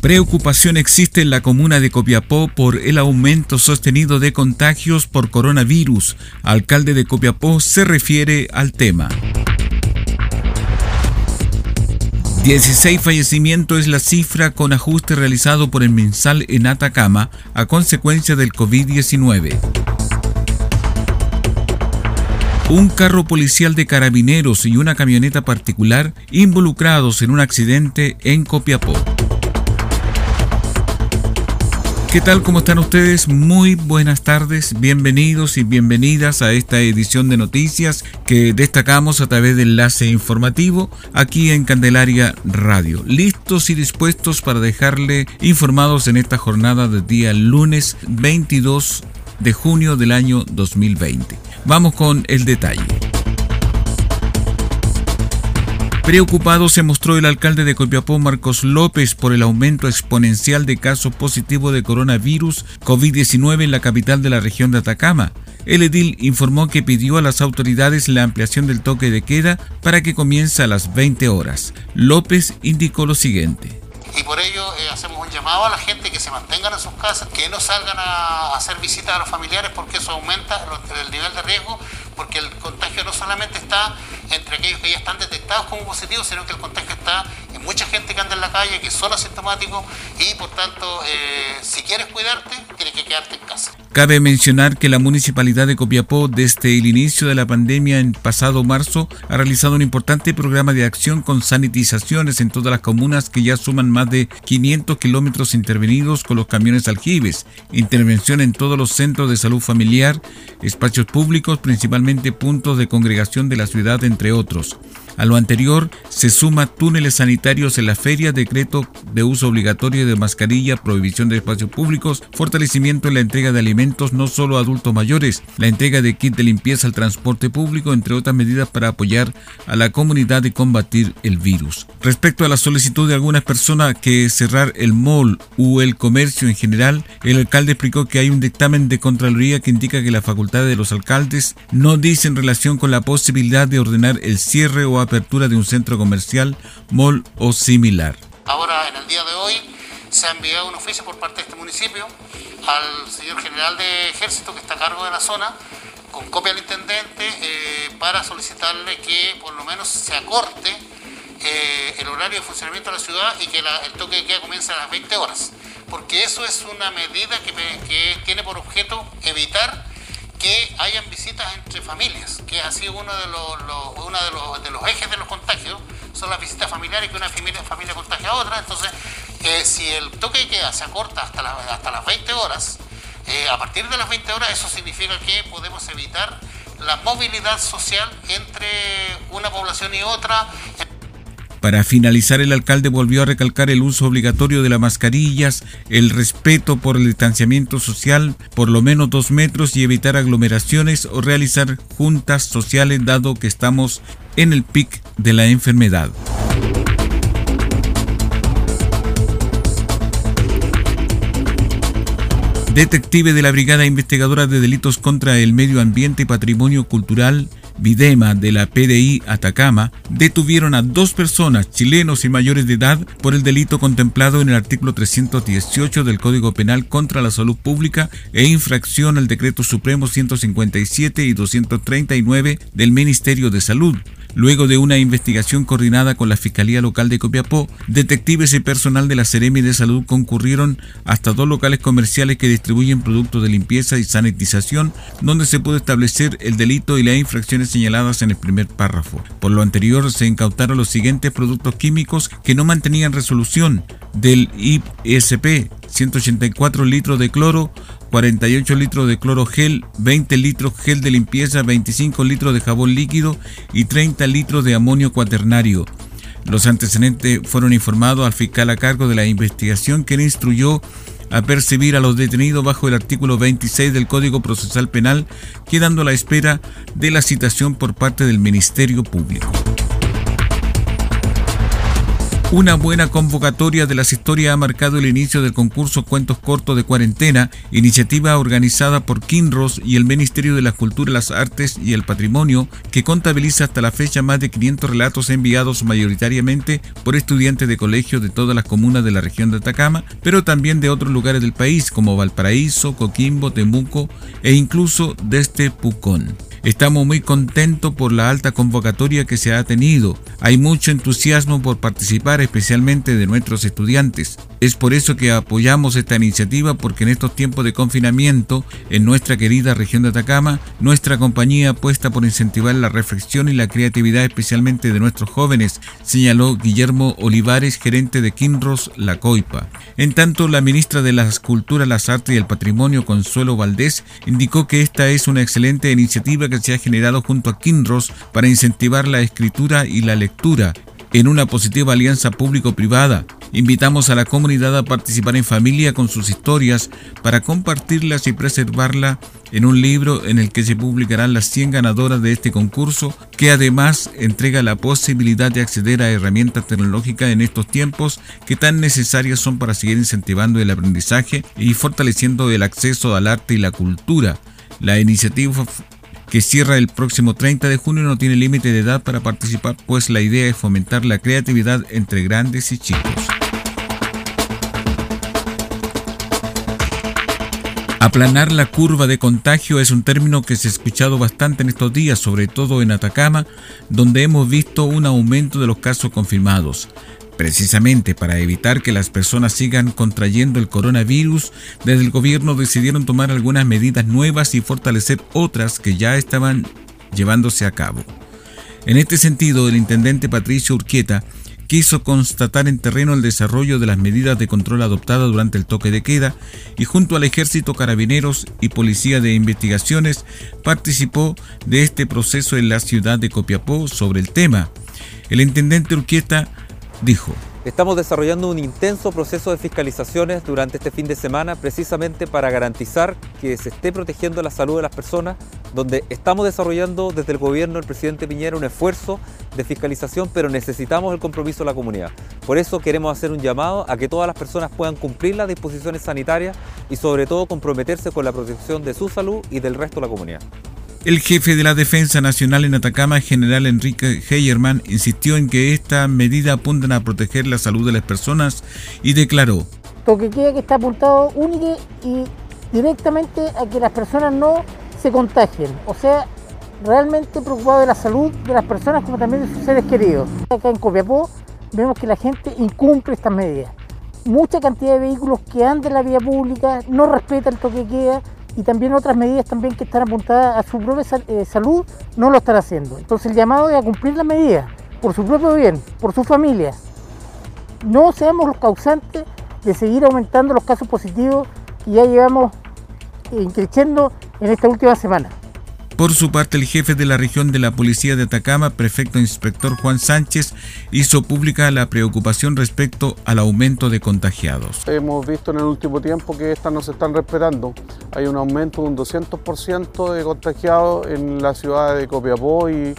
Preocupación existe en la comuna de Copiapó por el aumento sostenido de contagios por coronavirus. Alcalde de Copiapó se refiere al tema. 16 fallecimientos es la cifra con ajuste realizado por el mensal en Atacama a consecuencia del COVID-19. Un carro policial de carabineros y una camioneta particular involucrados en un accidente en Copiapó. ¿Qué tal? ¿Cómo están ustedes? Muy buenas tardes, bienvenidos y bienvenidas a esta edición de noticias que destacamos a través del enlace informativo aquí en Candelaria Radio. Listos y dispuestos para dejarle informados en esta jornada del día lunes 22 de junio del año 2020. Vamos con el detalle. Preocupado se mostró el alcalde de Copiapó, Marcos López, por el aumento exponencial de casos positivos de coronavirus COVID-19 en la capital de la región de Atacama. El edil informó que pidió a las autoridades la ampliación del toque de queda para que comience a las 20 horas. López indicó lo siguiente. Y por ello eh, hacemos un llamado a la gente que se mantengan en sus casas, que no salgan a hacer visitas a los familiares porque eso aumenta el nivel de riesgo porque el contagio no solamente está entre aquellos que ya están detectados como positivos, sino que el contagio está en mucha gente que anda en la calle, que son asintomáticos y por tanto, eh, si quieres cuidarte, tienes que Cabe mencionar que la Municipalidad de Copiapó, desde el inicio de la pandemia en pasado marzo, ha realizado un importante programa de acción con sanitizaciones en todas las comunas que ya suman más de 500 kilómetros intervenidos con los camiones aljibes, intervención en todos los centros de salud familiar, espacios públicos, principalmente puntos de congregación de la ciudad, entre otros. A lo anterior se suma túneles sanitarios en la feria, decreto de uso obligatorio de mascarilla, prohibición de espacios públicos, fortalecimiento en la entrega de alimentos no solo a adultos mayores, la entrega de kit de limpieza al transporte público, entre otras medidas para apoyar a la comunidad y combatir el virus. Respecto a la solicitud de algunas personas que cerrar el mall u el comercio en general, el alcalde explicó que hay un dictamen de Contraloría que indica que la facultad de los alcaldes no dice en relación con la posibilidad de ordenar el cierre o apertura de un centro comercial, mall o similar. Ahora, en el día de hoy, se ha enviado un oficio por parte de este municipio al señor general de ejército que está a cargo de la zona, con copia al intendente, eh, para solicitarle que por lo menos se acorte eh, el horario de funcionamiento de la ciudad y que el toque de queda comience a las 20 horas. Porque eso es una medida que, tiene por objeto que hayan visitas entre familias, que ha sido uno de los, de los, ejes de los contagios, son las visitas familiares que una familia, familia contagia a otra. Entonces, eh, si el toque de queda se acorta hasta, hasta las 20 horas, eh, a partir de las 20 horas eso significa que podemos evitar la movilidad social entre una población y otra. Para finalizar, el alcalde volvió a recalcar el uso obligatorio de las mascarillas, el respeto por el distanciamiento social, por lo menos dos metros y evitar aglomeraciones o realizar juntas sociales dado que estamos en el pic de la enfermedad. Detective de la Brigada Investigadora de Delitos contra el Medio Ambiente y Patrimonio Cultural, Videma de la PDI Atacama detuvieron a dos personas, chilenos y mayores de edad, por el delito contemplado en el artículo 318 del Código Penal contra la Salud Pública e infracción al Decreto Supremo 157 y 239 del Ministerio de Salud. Luego de una investigación coordinada con la Fiscalía Local de Copiapó, detectives y personal de la Seremi de Salud concurrieron hasta dos locales comerciales que distribuyen productos de limpieza y sanitización, donde se pudo establecer el delito y las infracciones señaladas en el primer párrafo. Por lo anterior, se incautaron los siguientes productos químicos que no mantenían resolución del ISP, 184 litros de cloro, 48 litros de cloro gel, 20 litros gel de limpieza, 25 litros de jabón líquido y 30 litros de amonio cuaternario. Los antecedentes fueron informados al fiscal a cargo de la investigación quien instruyó a percibir a los detenidos bajo el artículo 26 del Código Procesal Penal, quedando a la espera de la citación por parte del Ministerio Público. Una buena convocatoria de las historias ha marcado el inicio del concurso Cuentos Cortos de Cuarentena, iniciativa organizada por Kinros y el Ministerio de la Cultura, las Artes y el Patrimonio, que contabiliza hasta la fecha más de 500 relatos enviados mayoritariamente por estudiantes de colegios de todas las comunas de la región de Atacama, pero también de otros lugares del país como Valparaíso, Coquimbo, Temuco e incluso desde Pucón. Estamos muy contentos por la alta convocatoria que se ha tenido. Hay mucho entusiasmo por participar, especialmente de nuestros estudiantes. Es por eso que apoyamos esta iniciativa porque en estos tiempos de confinamiento en nuestra querida región de Atacama, nuestra compañía apuesta por incentivar la reflexión y la creatividad especialmente de nuestros jóvenes, señaló Guillermo Olivares, gerente de Kinros La Coipa. En tanto, la ministra de las Culturas, las Artes y el Patrimonio, Consuelo Valdés, indicó que esta es una excelente iniciativa que se ha generado junto a Kinros para incentivar la escritura y la lectura en una positiva alianza público-privada Invitamos a la comunidad a participar en familia con sus historias para compartirlas y preservarla en un libro en el que se publicarán las 100 ganadoras de este concurso, que además entrega la posibilidad de acceder a herramientas tecnológicas en estos tiempos que tan necesarias son para seguir incentivando el aprendizaje y fortaleciendo el acceso al arte y la cultura. La iniciativa que cierra el próximo 30 de junio no tiene límite de edad para participar, pues la idea es fomentar la creatividad entre grandes y chicos. Aplanar la curva de contagio es un término que se ha escuchado bastante en estos días, sobre todo en Atacama, donde hemos visto un aumento de los casos confirmados. Precisamente para evitar que las personas sigan contrayendo el coronavirus, desde el gobierno decidieron tomar algunas medidas nuevas y fortalecer otras que ya estaban llevándose a cabo. En este sentido, el intendente Patricio Urquieta quiso constatar en terreno el desarrollo de las medidas de control adoptadas durante el toque de queda y junto al ejército, carabineros y policía de investigaciones participó de este proceso en la ciudad de Copiapó sobre el tema. El intendente Urquieta dijo. Estamos desarrollando un intenso proceso de fiscalizaciones durante este fin de semana precisamente para garantizar que se esté protegiendo la salud de las personas, donde estamos desarrollando desde el gobierno del presidente Piñera un esfuerzo de fiscalización, pero necesitamos el compromiso de la comunidad. Por eso queremos hacer un llamado a que todas las personas puedan cumplir las disposiciones sanitarias y sobre todo comprometerse con la protección de su salud y del resto de la comunidad. El jefe de la Defensa Nacional en Atacama, general Enrique Heyerman, insistió en que esta medida apuntan a proteger la salud de las personas y declaró. que queda que está apuntado único y directamente a que las personas no se contagien. O sea, realmente preocupado de la salud de las personas como también de sus seres queridos. Acá en Copiapó vemos que la gente incumple estas medidas. Mucha cantidad de vehículos que andan en la vía pública no respetan el toque queda y también otras medidas también que están apuntadas a su propia eh, salud no lo están haciendo. Entonces el llamado es a cumplir las medidas por su propio bien, por su familia. No seamos los causantes de seguir aumentando los casos positivos que ya llevamos eh, creciendo en esta última semana. Por su parte, el jefe de la región de la Policía de Atacama, prefecto inspector Juan Sánchez, hizo pública la preocupación respecto al aumento de contagiados. Hemos visto en el último tiempo que estas no se están respetando. Hay un aumento de un 200% de contagiados en la ciudad de Copiapó y,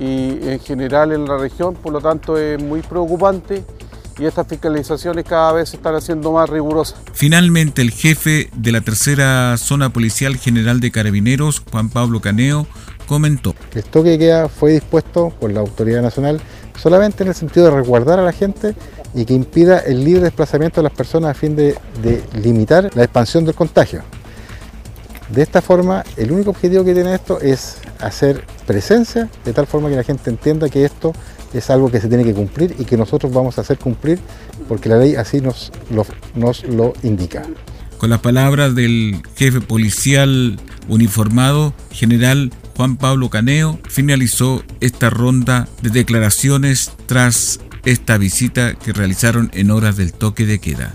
y en general en la región, por lo tanto es muy preocupante y estas fiscalizaciones cada vez se están haciendo más rigurosas. Finalmente, el jefe de la tercera zona policial general de Carabineros, Juan Pablo Caneo, comentó. El toque de queda fue dispuesto por la Autoridad Nacional solamente en el sentido de resguardar a la gente y que impida el libre desplazamiento de las personas a fin de, de limitar la expansión del contagio. De esta forma, el único objetivo que tiene esto es hacer presencia de tal forma que la gente entienda que esto es algo que se tiene que cumplir y que nosotros vamos a hacer cumplir porque la ley así nos lo, nos lo indica. Con las palabras del jefe policial uniformado, general Juan Pablo Caneo, finalizó esta ronda de declaraciones tras esta visita que realizaron en horas del toque de queda.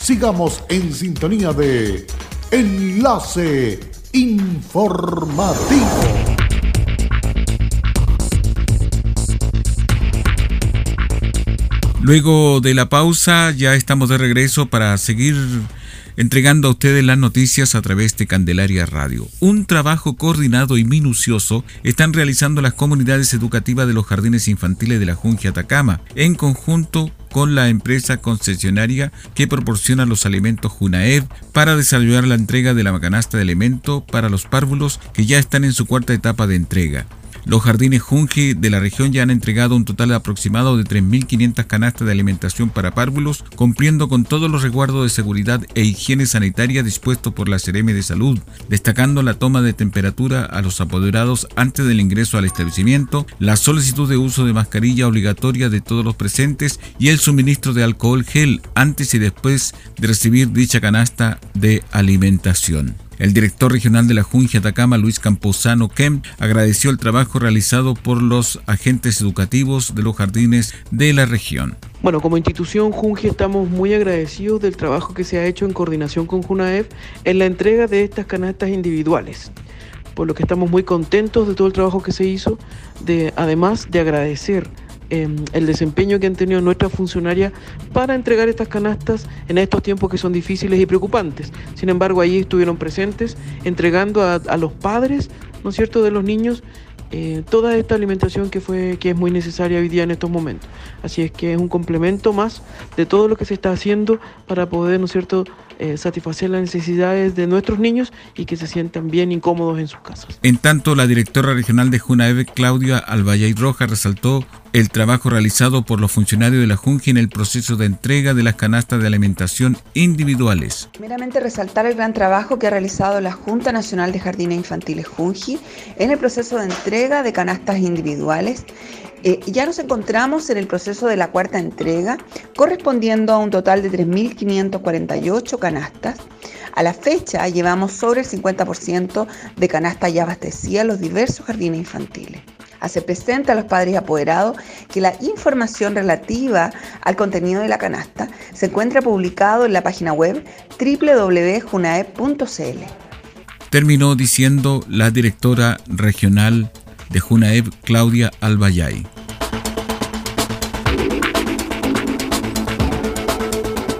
Sigamos en sintonía de Enlace Informativo. Luego de la pausa ya estamos de regreso para seguir entregando a ustedes las noticias a través de Candelaria Radio. Un trabajo coordinado y minucioso están realizando las comunidades educativas de los jardines infantiles de la Junja Atacama, en conjunto con la empresa concesionaria que proporciona los alimentos Junaev para desarrollar la entrega de la canasta de alimentos para los párvulos que ya están en su cuarta etapa de entrega. Los jardines Junji de la región ya han entregado un total aproximado de 3.500 canastas de alimentación para párvulos, cumpliendo con todos los resguardos de seguridad e higiene sanitaria dispuestos por la CRM de Salud, destacando la toma de temperatura a los apoderados antes del ingreso al establecimiento, la solicitud de uso de mascarilla obligatoria de todos los presentes y el suministro de alcohol gel antes y después de recibir dicha canasta de alimentación. El director regional de la Junja Atacama, Luis Camposano Kem, agradeció el trabajo realizado por los agentes educativos de los jardines de la región. Bueno, como institución Junji estamos muy agradecidos del trabajo que se ha hecho en coordinación con Junaef en la entrega de estas canastas individuales por lo que estamos muy contentos de todo el trabajo que se hizo, de, además de agradecer Em, el desempeño que han tenido nuestras funcionarias para entregar estas canastas en estos tiempos que son difíciles y preocupantes. Sin embargo, allí estuvieron presentes entregando a, los padres, ¿no es cierto?, de los niños eh, toda esta alimentación que, fue, que es muy necesaria hoy día en estos momentos. Así es que es un complemento más de todo lo que se está haciendo para poder, ¿no es cierto?, eh, satisfacer las necesidades de nuestros niños y que se sientan bien incómodos en sus casas. En tanto, la directora regional de Junaeve, Claudia Albayay Roja, resaltó el trabajo realizado por los funcionarios de la Junji en el proceso de entrega de las canastas de alimentación individuales. Primeramente resaltar el gran trabajo que ha realizado la Junta Nacional de Jardines Infantiles Junji en el proceso de entrega de canastas individuales eh, ya nos encontramos en el proceso de la cuarta entrega, correspondiendo a un total de 3.548 canastas. A la fecha llevamos sobre el 50% de canastas ya abastecidas a los diversos jardines infantiles. Hace presente a los padres apoderados que la información relativa al contenido de la canasta se encuentra publicado en la página web www.junaep.cl. Terminó diciendo la directora regional de Junaev Claudia Albayay.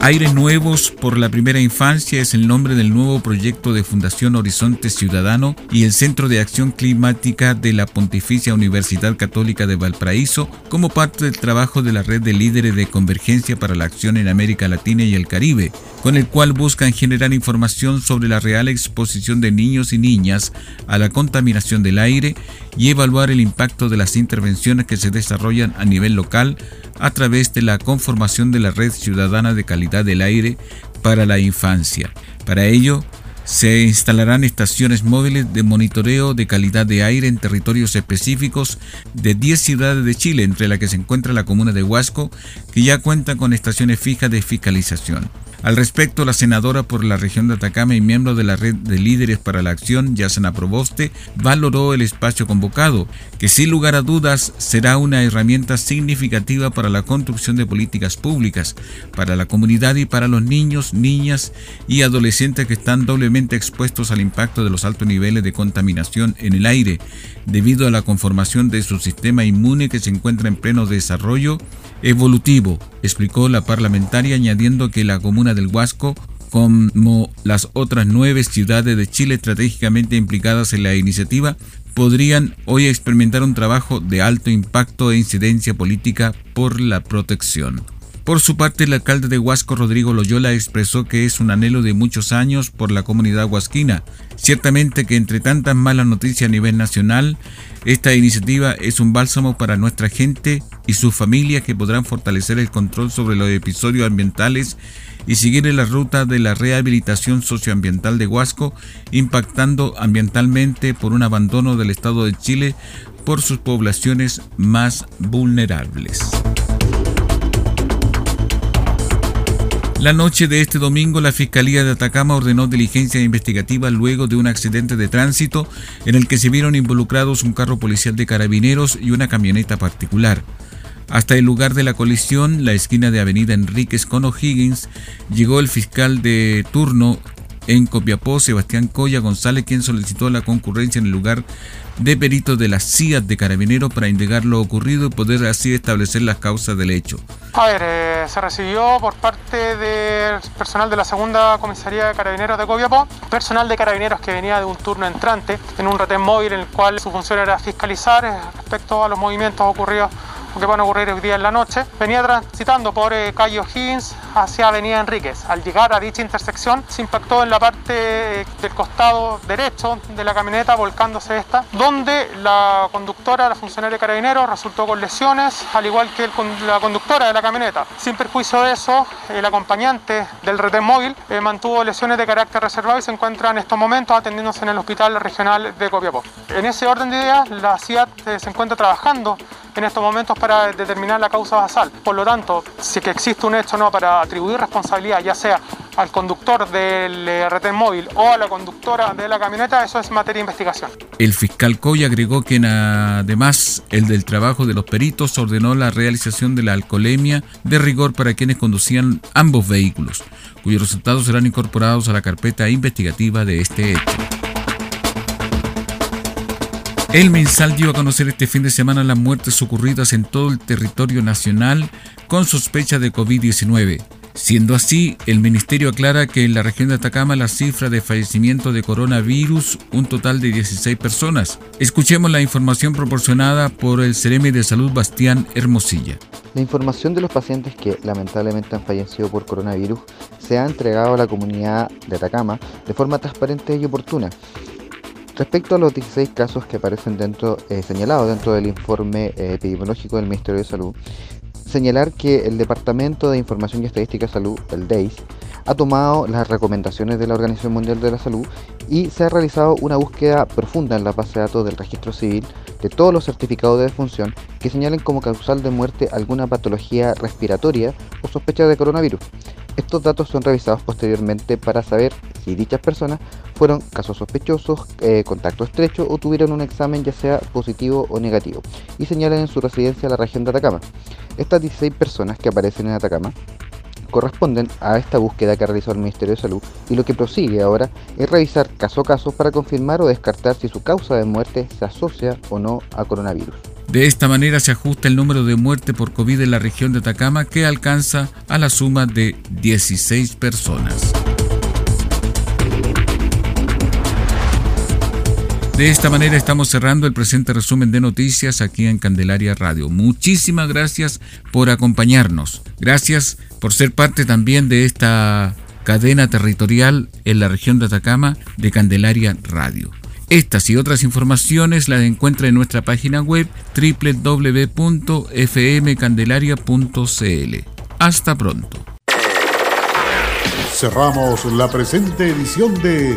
Aires Nuevos por la Primera Infancia es el nombre del nuevo proyecto de Fundación Horizonte Ciudadano y el Centro de Acción Climática de la Pontificia Universidad Católica de Valparaíso como parte del trabajo de la red de líderes de convergencia para la acción en América Latina y el Caribe, con el cual buscan generar información sobre la real exposición de niños y niñas a la contaminación del aire y evaluar el impacto de las intervenciones que se desarrollan a nivel local a través de la conformación de la Red Ciudadana de Calidad del Aire para la Infancia. Para ello, Se instalarán estaciones móviles de monitoreo de calidad de aire en territorios específicos de 10 ciudades de Chile, entre las que se encuentra la comuna de Huasco, que ya cuenta con estaciones fijas de fiscalización. Al respecto, la senadora por la región de Atacama y miembro de la red de líderes para la acción, Yasena Proboste, valoró el espacio convocado, que sin lugar a dudas será una herramienta significativa para la construcción de políticas públicas, para la comunidad y para los niños, niñas y adolescentes que están doblemente expuestos al impacto de los altos niveles de contaminación en el aire, debido a la conformación de su sistema inmune que se encuentra en pleno desarrollo evolutivo, explicó la parlamentaria añadiendo que la comuna del Huasco como las otras nueve ciudades de Chile estratégicamente implicadas en la iniciativa, podrían hoy experimentar un trabajo de alto impacto e incidencia política por la protección. Por su parte, el alcalde de Huasco, Rodrigo Loyola, expresó que es un anhelo de muchos años por la comunidad huasquina. Ciertamente que entre tantas malas noticias a nivel nacional, esta iniciativa es un bálsamo para nuestra gente y sus familias que podrán fortalecer el control sobre los episodios ambientales y seguir en la ruta de la rehabilitación socioambiental de Huasco, impactando ambientalmente por un abandono del Estado de Chile por sus poblaciones más vulnerables. La noche de este domingo, la Fiscalía de Atacama ordenó diligencia investigativa luego de un accidente de tránsito en el que se vieron involucrados un carro policial de carabineros y una camioneta particular. Hasta el lugar de la colisión, la esquina de Avenida Enríquez con O'Higgins, llegó el fiscal de turno en Copiapó, Sebastián Coya González, quien solicitó la concurrencia en el lugar de peritos de la CIA de Carabineros para indicar lo ocurrido y poder así establecer las causas del hecho. A ver, eh, se recibió por parte del personal de la segunda comisaría de carabineros de Copiapó, personal de carabineros que venía de un turno entrante en un retén móvil en el cual su función era fiscalizar eh, respecto a los movimientos ocurridos que van a ocurrir hoy día en la noche. Venía transitando por eh, calle O'Higgins hacia Avenida Enríquez. Al llegar a dicha intersección se impactó en la parte del costado derecho de la camioneta, volcándose esta, donde la conductora, la funcionaria de carabineros, resultó con lesiones, al igual que la conductora de la camioneta. Sin perjuicio de eso, el acompañante del retén móvil eh, mantuvo lesiones de carácter reservado y se encuentra en estos momentos atendiéndose en el Hospital Regional de Copiapó. En ese orden de ideas, la CIAT eh, se encuentra trabajando en estos momentos para determinar la causa basal. Por lo tanto, si que existe un hecho no para atribuir responsabilidad, ya sea al conductor del eh, retén móvil o a la conductora de la camioneta, eso es materia de investigación. El fiscal Coy agregó que además el del trabajo de los peritos ordenó la realización de la alcoholemia de rigor para quienes conducían ambos vehículos, cuyos resultados serán incorporados a la carpeta investigativa de este hecho. El mensal dio a conocer este fin de semana las muertes ocurridas en todo el territorio nacional con sospecha de COVID-19. Siendo así, el ministerio aclara que en la región de Atacama la cifra de fallecimiento de coronavirus, un total de 16 personas. Escuchemos la información proporcionada por el Ceremi de Salud Bastián Hermosilla. La información de los pacientes que lamentablemente han fallecido por coronavirus se ha entregado a la comunidad de Atacama de forma transparente y oportuna. Respecto a los 16 casos que aparecen dentro, eh, señalados dentro del informe eh, epidemiológico del Ministerio de Salud, señalar que el Departamento de Información y Estadística de Salud, el DEIS, ha tomado las recomendaciones de la Organización Mundial de la Salud y se ha realizado una búsqueda profunda en la base de datos del registro civil de todos los certificados de defunción que señalen como causal de muerte alguna patología respiratoria o sospecha de coronavirus. Estos datos son revisados posteriormente para saber si dichas personas fueron casos sospechosos, eh, contacto estrecho o tuvieron un examen ya sea positivo o negativo y señalan en su residencia la región de Atacama. Estas 16 personas que aparecen en Atacama corresponden a esta búsqueda que realizó el Ministerio de Salud y lo que prosigue ahora es revisar caso a caso para confirmar o descartar si su causa de muerte se asocia o no a coronavirus. De esta manera se ajusta el número de muertes por COVID en la región de Atacama que alcanza a la suma de 16 personas. De esta manera estamos cerrando el presente resumen de noticias aquí en Candelaria Radio. Muchísimas gracias por acompañarnos. Gracias por ser parte también de esta cadena territorial en la región de Atacama de Candelaria Radio. Estas y otras informaciones las encuentra en nuestra página web www.fmcandelaria.cl. Hasta pronto. Cerramos la presente edición de